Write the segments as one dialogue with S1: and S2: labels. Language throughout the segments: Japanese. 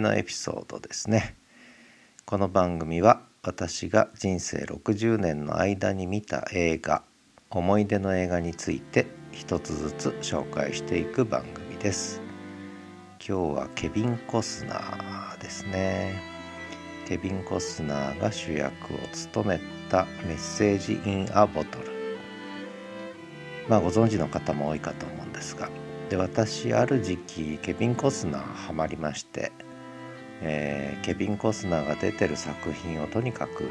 S1: のエピソードですね。この番組は私が人生60年の間に見た映画思い出の映画について一つずつ紹介していく番組です。今日はケビン・コスナーですね。ケビン・コスナーが主役を務めたメッセージ・イン・ア・ボトル。まあご存知の方も多いかと思うんですがで私ある時期ケビン・コスナーハマりまして、えー、ケビン・コスナーが出てる作品をとにかく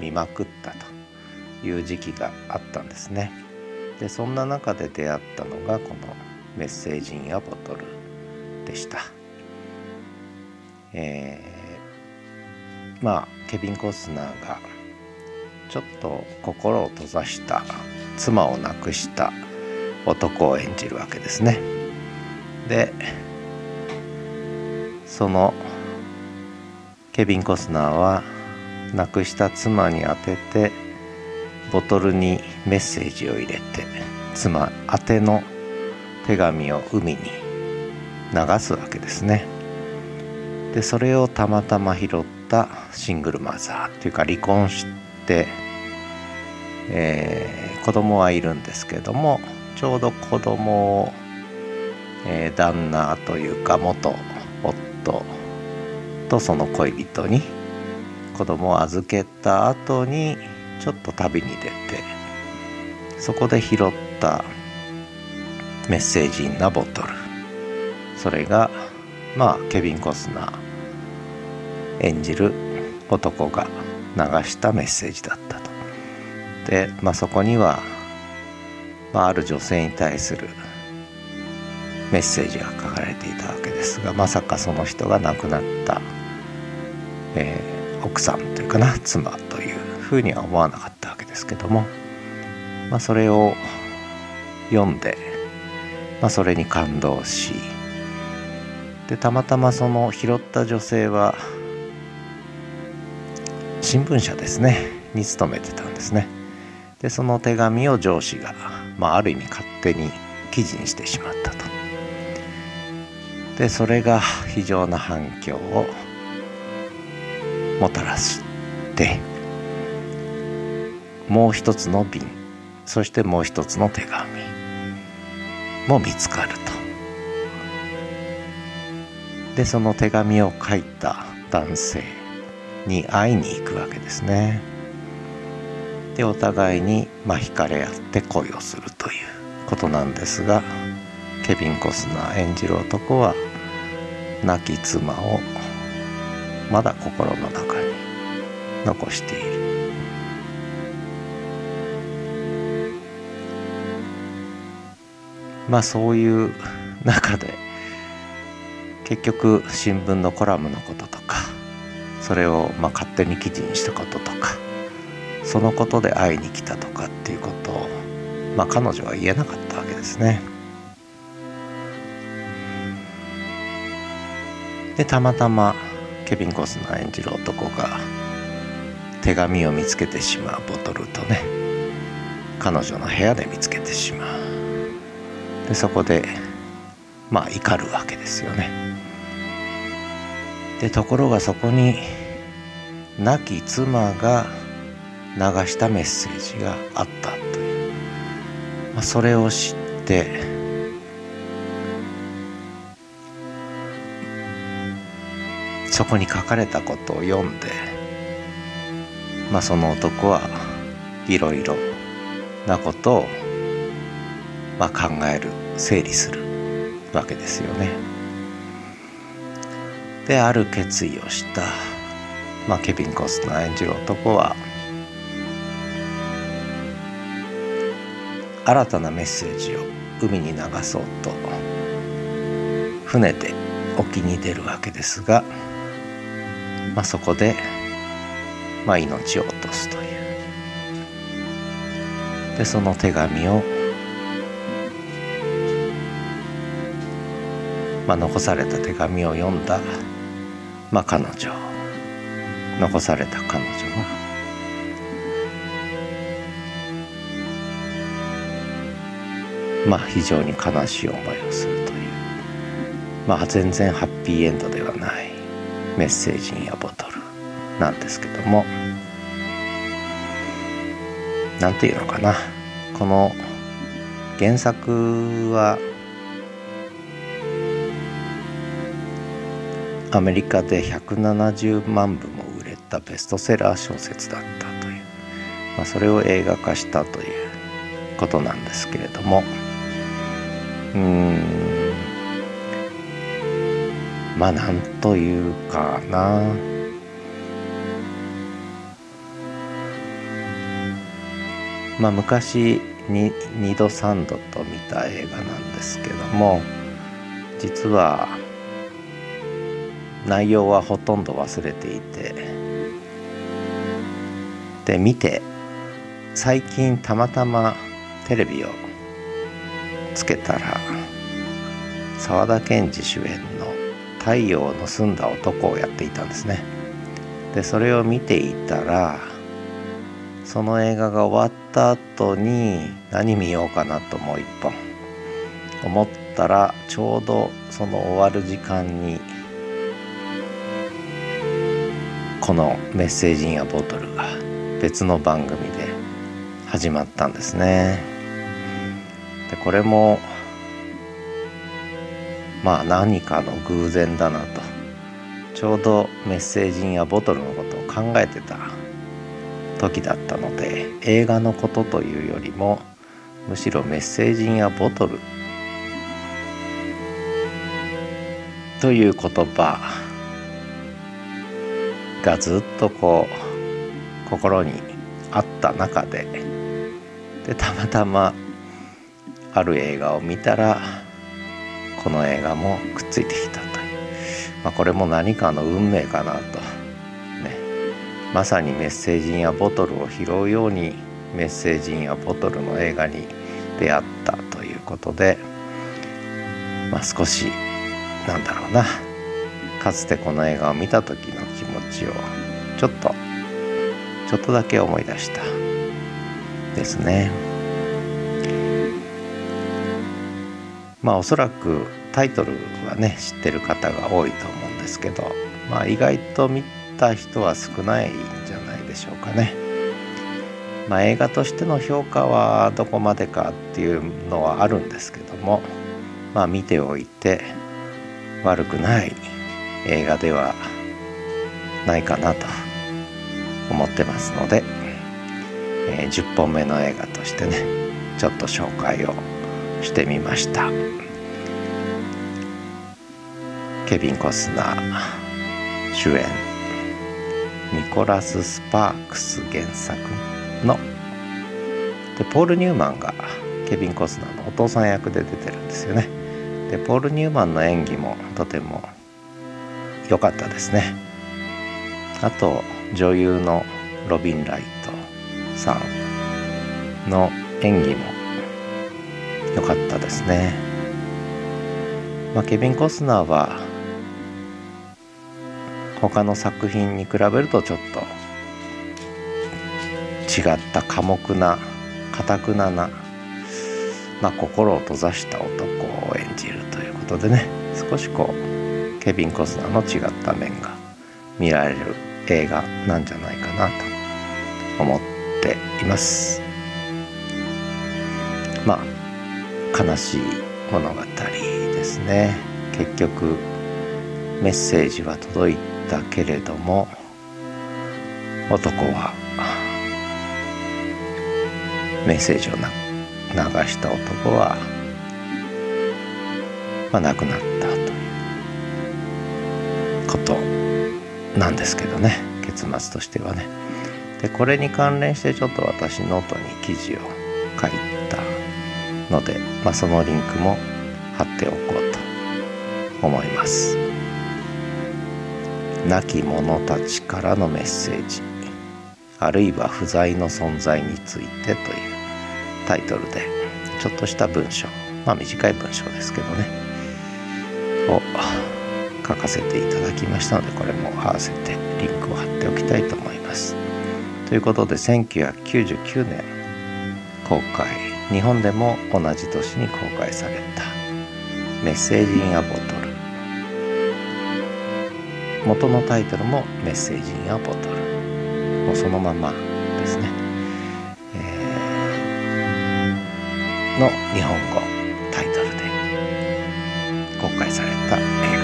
S1: 見まくったという時期があったんですねでそんな中で出会ったのがこの「メッセージ・イン・ア・ボトル」でした、えー、まあケビン・コスナーがちょっと心を閉ざした妻を亡くした男を演じるわけですね。でそのケビン・コスナーは亡くした妻に宛ててボトルにメッセージを入れて妻宛ての手紙を海に流すわけですね。でそれをたまたま拾ったシングルマザーっていうか離婚して、えー、子供はいるんですけどもちょうど子供をえー、旦那というか元夫とその恋人に子供を預けた後にちょっと旅に出てそこで拾ったメッセージなボトルそれがまあケビン・コスナー演じる男が流したメッセージだったと。で、まあ、そこには、まあ、ある女性に対するメッセージが書かれていたわけですがまさかその人が亡くなった、えー、奥さんというかな妻というふうには思わなかったわけですけども、まあ、それを読んで、まあ、それに感動しでたまたまその拾った女性は新聞社ですねに勤めてたんですね。でその手紙を上司が、まあ、ある意味勝手に記事にしてしまったと。でそれが非常な反響をもたらしてもう一つの瓶そしてもう一つの手紙も見つかると。でその手紙を書いた男性に会いに行くわけですね。でお互いにまあ惹かれ合って恋をするということなんですがケビン・コスナー演じる男は亡き妻をまだ心の中に残しているまあそういう中で結局新聞のコラムのこととかそれをまあ勝手に記事にしたこととかそのことで会いに来たとかっていうことをまあ彼女は言えなかったわけですね。でたまたまケビン・コスナー演じる男が手紙を見つけてしまうボトルとね彼女の部屋で見つけてしまう。でそこでまあ怒るわけですよね。でところがそこに亡き妻が流したメッセージがあったという、まあ、それを知ってそこに書かれたことを読んで、まあ、その男はいろいろなことを、まあ、考える整理するわけですよね。である決意をした、まあ、ケビン・コスナー演じる男は新たなメッセージを海に流そうと船で沖に出るわけですがまあ、そこで、まあ、命を落とすという。でその手紙を、まあ、残された手紙を読んだ、まあ、彼女残された彼女はまあ非常に悲しい思いをするという。まあ全然ハッピーエンドではない。メッセージインアボトルなんですけども何て言うのかな。この原作はアメリカで170万部も売れたベストセラー小説だったという、まあ、それを映画化したということなんですけれども。うん。まあなんというかな。まあ昔に2度3度と見た映画なんですけども実は内容はほとんど忘れていてで見て最近たまたまテレビをつけたら沢田研二主演の「太陽の澄んだ男」をやっていたんですねでそれを見ていたらその映画が終わった後に何見ようかなともう一本思ったらちょうどその終わる時間にこの「メッセージインアボトル」が別の番組で始まったんですね。でこれもまあ何かの偶然だなと。ちょうどメッセージインアボトルのことを考えてた時だったので映画のことというよりもむしろメッセージインアボトルという言葉がずっとこう心にあった中ででたまたまある映画を見たらこの映画もくっついてきたと。いう、まあ、これも何かの運命かなと。ね。まさにメッセージやボトルを拾うようにメッセージやボトルの映画に出会ったということで、まあ、少しなんだろうな。かつてこの映画を見た時の気持ちをちょっとちょっとだけ思い出したですね。まあおそらくタイトルはね知ってる方が多いと思うんですけどまあ意外と見た人は少ないんじゃないでしょうかね。まあ映画としての評価はどこまでかっていうのはあるんですけどもまあ見ておいて悪くない映画ではないかなと思ってますので、えー、10本目の映画としてねちょっと紹介をしてみました。ケビン・コスナー主演ニコラス・スパークス原作の。でポール・ニューマンがケビン・コスナーのお父さん役で出てるんですよね。でポール・ニューマンの演技もとても良かったですね。あと女優のロビン・ライトさんの演技も良かったですね、まあ、ケビン・コスナーは他の作品に比べるとちょっと違った寡黙なかたくなな、まあ、心を閉ざした男を演じるということでね。少しこうケビン・コスナーの違った面が見られる映画なんじゃないかなと思っています。まあ悲しい物語ですね。結局メッセージは届いたけれども男はメッセージを流した男は、まあ、亡くなったということなんですけどね。結末としてはね。でこれに関連してちょっと私ノートに記事を書いたので、まあ、そのリンクも貼っておこうと思います亡き者たちからのメッセージあるいは不在の存在についてというタイトルでちょっとした文章まあ短い文章ですけどねを書かせていただきましたのでこれも合わせてリンクを貼っておきたいと思います。ということで1999年公開日本でも同じ年に公開された「メッセージ・イン・ア・ボトル」元のタイトルも「メッセージ・イン・ア・ボトル」もうそのままですね、えー、の日本語タイトルで公開された映画。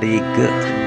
S1: ま